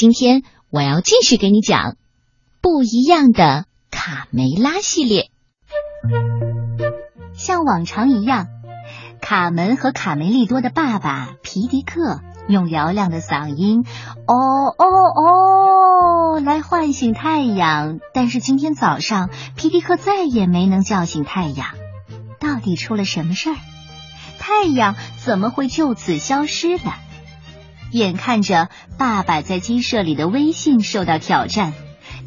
今天我要继续给你讲不一样的卡梅拉系列。像往常一样，卡门和卡梅利多的爸爸皮迪克用嘹亮的嗓音“哦哦哦”来唤醒太阳，但是今天早上皮迪克再也没能叫醒太阳。到底出了什么事儿？太阳怎么会就此消失了？眼看着爸爸在鸡舍里的威信受到挑战，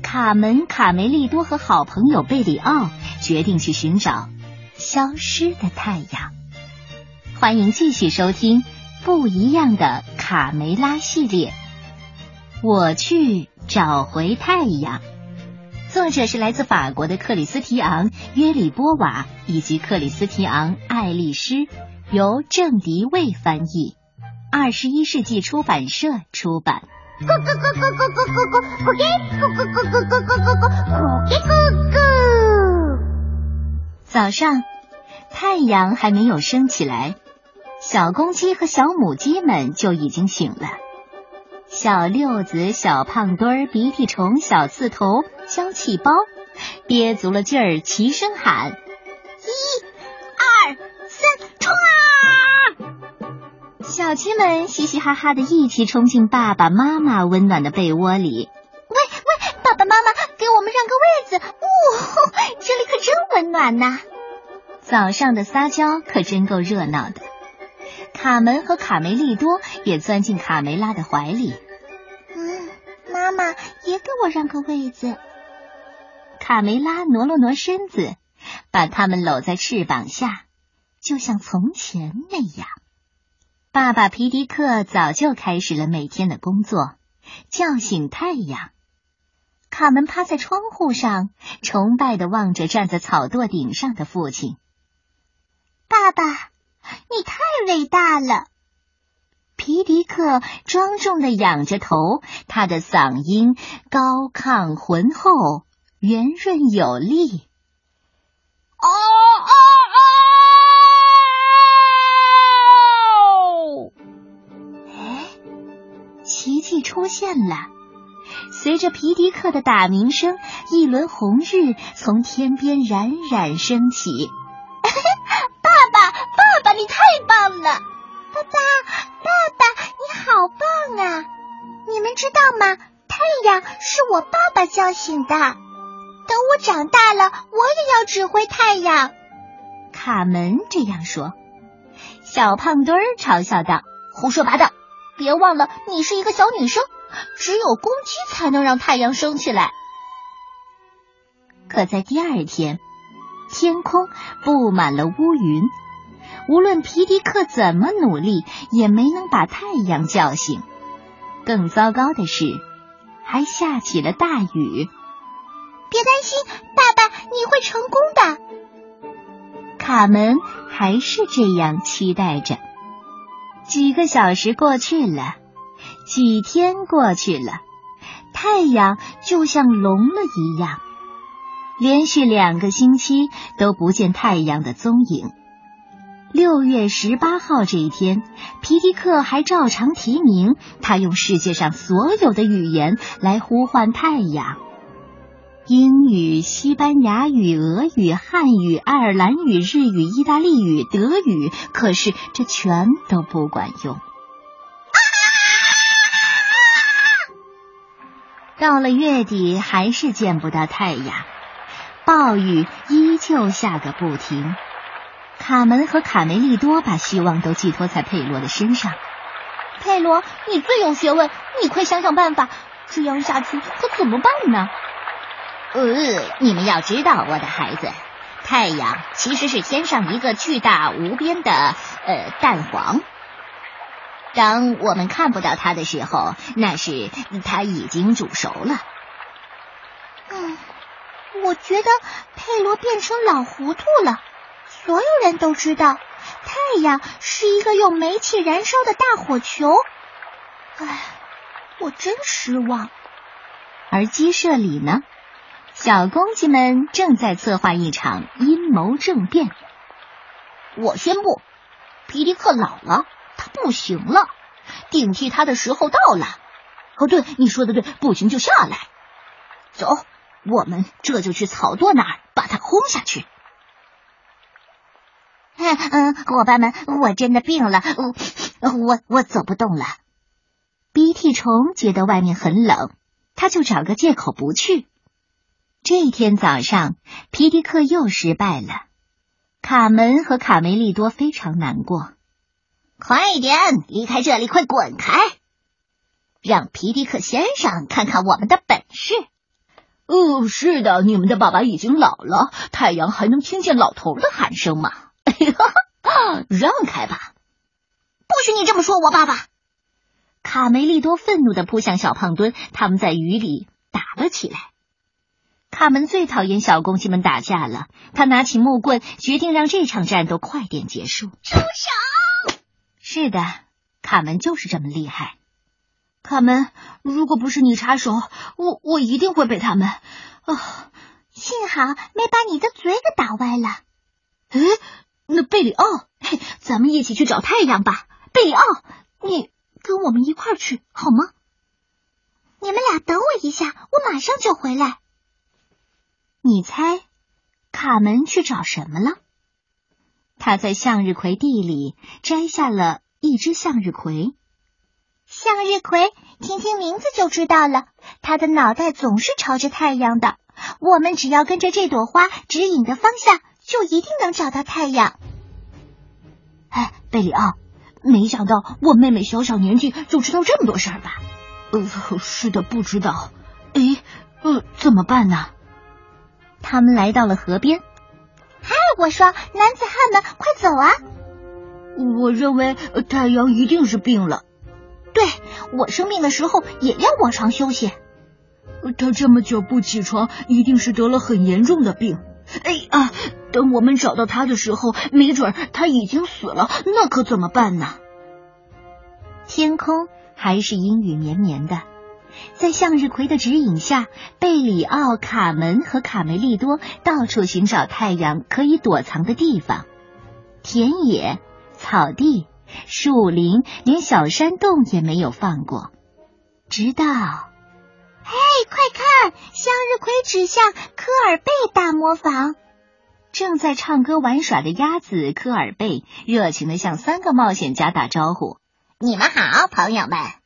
卡门、卡梅利多和好朋友贝里奥决定去寻找消失的太阳。欢迎继续收听不一样的卡梅拉系列。我去找回太阳。作者是来自法国的克里斯提昂·约里波瓦以及克里斯提昂·爱丽诗，由郑迪卫翻译。二十一世纪出版社出版。咕咕咕咕咕咕咕咕咕咕咕咕咕咕咕早上，太阳还没有升起来，小公鸡和小母鸡们就已经醒了。小六子、小胖墩儿、鼻涕虫、小刺头、消气包，憋足了劲儿，齐声喊：“小鸡们嘻嘻哈哈的一起冲进爸爸妈妈温暖的被窝里。喂喂，爸爸妈妈，给我们让个位子！呜，这里可真温暖呐！早上的撒娇可真够热闹的。卡门和卡梅利多也钻进卡梅拉的怀里。嗯，妈妈也给我让个位子。卡梅拉挪了挪身子，把他们搂在翅膀下，就像从前那样。爸爸皮迪克早就开始了每天的工作，叫醒太阳。卡门趴在窗户上，崇拜的望着站在草垛顶上的父亲。爸爸，你太伟大了！皮迪克庄重的仰着头，他的嗓音高亢浑厚，圆润有力。哦哦！奇迹出现了，随着皮迪克的打鸣声，一轮红日从天边冉冉升起。爸爸，爸爸，你太棒了！爸爸，爸爸，你好棒啊！你们知道吗？太阳是我爸爸叫醒的。等我长大了，我也要指挥太阳。卡门这样说。小胖墩儿嘲笑道：“胡说八道！”别忘了，你是一个小女生，只有公鸡才能让太阳升起来。可在第二天，天空布满了乌云，无论皮迪克怎么努力，也没能把太阳叫醒。更糟糕的是，还下起了大雨。别担心，爸爸，你会成功的。卡门还是这样期待着。几个小时过去了，几天过去了，太阳就像聋了一样，连续两个星期都不见太阳的踪影。六月十八号这一天，皮迪克还照常提名，他用世界上所有的语言来呼唤太阳。英语、西班牙语、俄语、汉语、爱尔兰语、日语、意大利语、德语，可是这全都不管用。到了月底，还是见不到太阳，暴雨依旧下个不停。卡门和卡梅利多把希望都寄托在佩罗的身上。佩罗，你最有学问，你快想想办法，这样下去可怎么办呢？呃，你们要知道，我的孩子，太阳其实是天上一个巨大无边的呃蛋黄。当我们看不到它的时候，那是它已经煮熟了。嗯，我觉得佩罗变成老糊涂了。所有人都知道，太阳是一个用煤气燃烧的大火球。唉，我真失望。而鸡舍里呢？小公鸡们正在策划一场阴谋政变。我宣布，皮迪克老了，他不行了，顶替他的时候到了。哦，对，你说的对，不行就下来。走，我们这就去草垛那儿把他轰下去。嗯嗯，伙伴们，我真的病了，我我我走不动了。鼻涕虫觉得外面很冷，他就找个借口不去。这天早上，皮迪克又失败了。卡门和卡梅利多非常难过。快点离开这里，快滚开！让皮迪克先生看看我们的本事。哦，是的，你们的爸爸已经老了，太阳还能听见老头的喊声吗？让开吧！不许你这么说我爸爸！卡梅利多愤怒的扑向小胖墩，他们在雨里打了起来。卡门最讨厌小公鸡们打架了，他拿起木棍，决定让这场战斗快点结束。住手！是的，卡门就是这么厉害。卡门，如果不是你插手，我我一定会被他们……哦，幸好没把你的嘴给打歪了。哎。那贝里奥，嘿，咱们一起去找太阳吧。贝里奥，你跟我们一块儿去好吗？你们俩等我一下，我马上就回来。你猜，卡门去找什么了？他在向日葵地里摘下了一只向日葵。向日葵，听听名字就知道了，它的脑袋总是朝着太阳的。我们只要跟着这朵花指引的方向。就一定能找到太阳。哎，贝里奥，没想到我妹妹小小年纪就知道这么多事儿吧？呃，是的，不知道。哎，呃，怎么办呢？他们来到了河边。嗨，我说，男子汉们，快走啊！我认为太阳一定是病了。对，我生病的时候也要卧床休息。他这么久不起床，一定是得了很严重的病。哎啊！等我们找到他的时候，没准他已经死了，那可怎么办呢？天空还是阴雨绵绵的，在向日葵的指引下，贝里奥、卡门和卡梅利多到处寻找太阳可以躲藏的地方。田野、草地、树林，连小山洞也没有放过，直到……嘿，快看！向日葵指向科尔贝大磨坊，正在唱歌玩耍的鸭子科尔贝热情的向三个冒险家打招呼：“你们好，朋友们！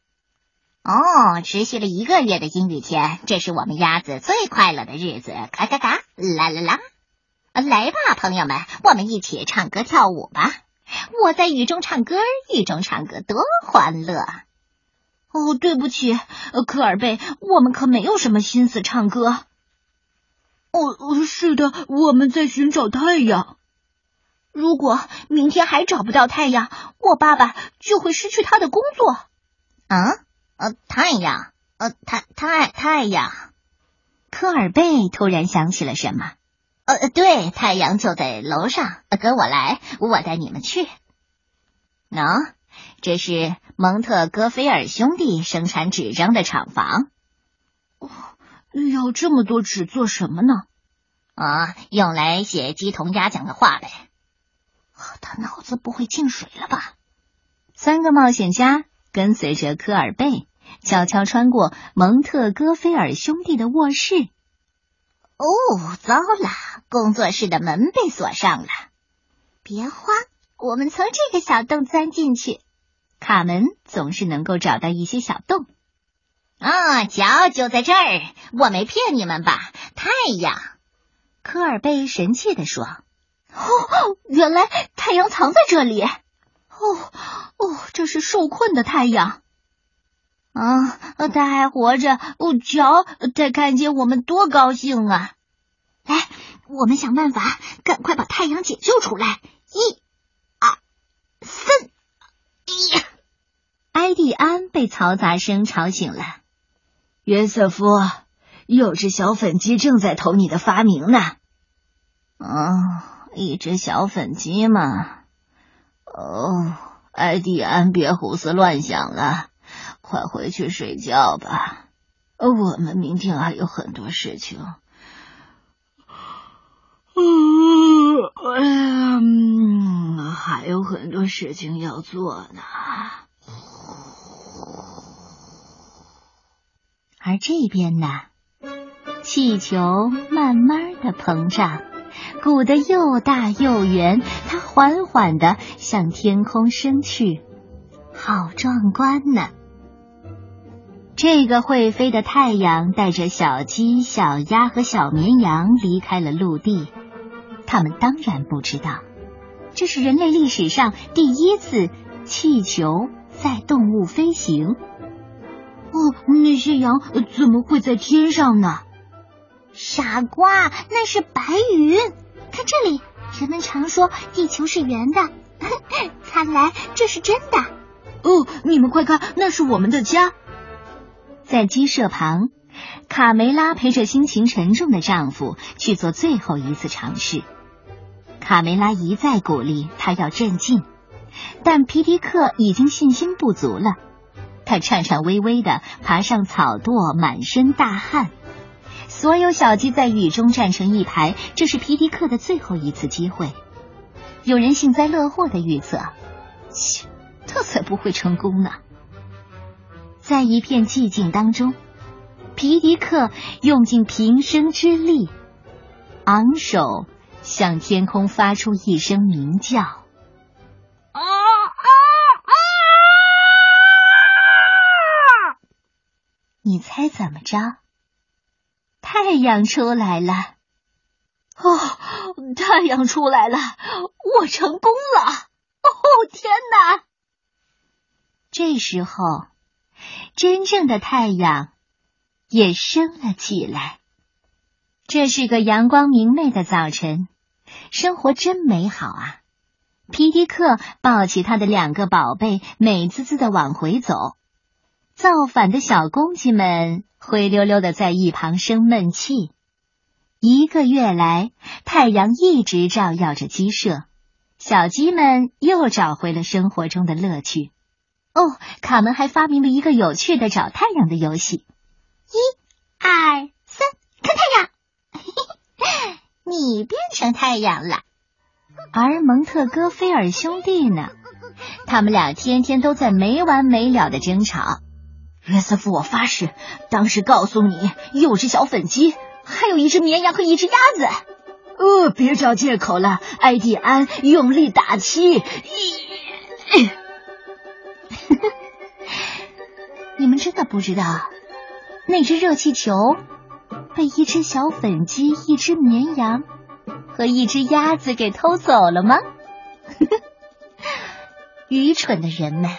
哦，持续了一个月的阴雨天，这是我们鸭子最快乐的日子！咔咔咔，啦啦啦！来吧，朋友们，我们一起唱歌跳舞吧！我在雨中唱歌，雨中唱歌多欢乐！”哦，对不起，科尔贝，我们可没有什么心思唱歌。哦，是的，我们在寻找太阳。如果明天还找不到太阳，我爸爸就会失去他的工作。啊，呃，太阳，呃，太太太阳。科尔贝突然想起了什么。呃，对，太阳就在楼上，跟我来，我带你们去。喏。这是蒙特戈菲尔兄弟生产纸张的厂房。哦，要这么多纸做什么呢？啊，用来写鸡同鸭讲的话呗。他脑子不会进水了吧？三个冒险家跟随着科尔贝，悄悄穿过蒙特戈菲尔兄弟的卧室。哦，糟了，工作室的门被锁上了。别慌，我们从这个小洞钻进去。卡门总是能够找到一些小洞啊，瞧，就在这儿，我没骗你们吧？太阳，科尔贝神气地说：“哦，原来太阳藏在这里！哦哦，这是受困的太阳啊，他还活着！哦，瞧，他看见我们多高兴啊！来，我们想办法，赶快把太阳解救出来！一、二、三。”呀！埃蒂安被嘈杂声吵醒了。约瑟夫，有只小粉鸡正在偷你的发明呢。哦，一只小粉鸡嘛？哦，埃蒂安，别胡思乱想了，快回去睡觉吧。我们明天还有很多事情。嗯，还有很多事情要做呢。而这边呢，气球慢慢的膨胀，鼓得又大又圆，它缓缓的向天空升去，好壮观呢！这个会飞的太阳带着小鸡、小鸭和小绵羊离开了陆地，他们当然不知道，这是人类历史上第一次气球载动物飞行。哦，那些羊怎么会在天上呢？傻瓜，那是白云。看这里，人们常说地球是圆的，看来这是真的。哦，你们快看，那是我们的家。在鸡舍旁，卡梅拉陪着心情沉重的丈夫去做最后一次尝试。卡梅拉一再鼓励他要镇静，但皮迪克已经信心不足了。他颤颤巍巍的爬上草垛，满身大汗。所有小鸡在雨中站成一排，这是皮迪克的最后一次机会。有人幸灾乐祸的预测：切，他才不会成功呢！在一片寂静当中，皮迪克用尽平生之力，昂首向天空发出一声鸣叫。啊啊啊！你猜怎么着？太阳出来了！哦，太阳出来了！我成功了！哦，天哪！这时候。真正的太阳也升了起来。这是个阳光明媚的早晨，生活真美好啊！皮迪克抱起他的两个宝贝，美滋滋的往回走。造反的小公鸡们灰溜溜的在一旁生闷气。一个月来，太阳一直照耀着鸡舍，小鸡们又找回了生活中的乐趣。哦，卡门还发明了一个有趣的找太阳的游戏。一、二、三，看太阳！你变成太阳了。而蒙特戈菲尔兄弟呢？他们俩天天都在没完没了的争吵。约瑟夫，我发誓，当时告诉你有只小粉鸡，还有一只绵羊和一只鸭子。呃，别找借口了，艾蒂安，用力打气。你们真的不知道，那只热气球被一只小粉鸡、一只绵羊和一只鸭子给偷走了吗？愚蠢的人们！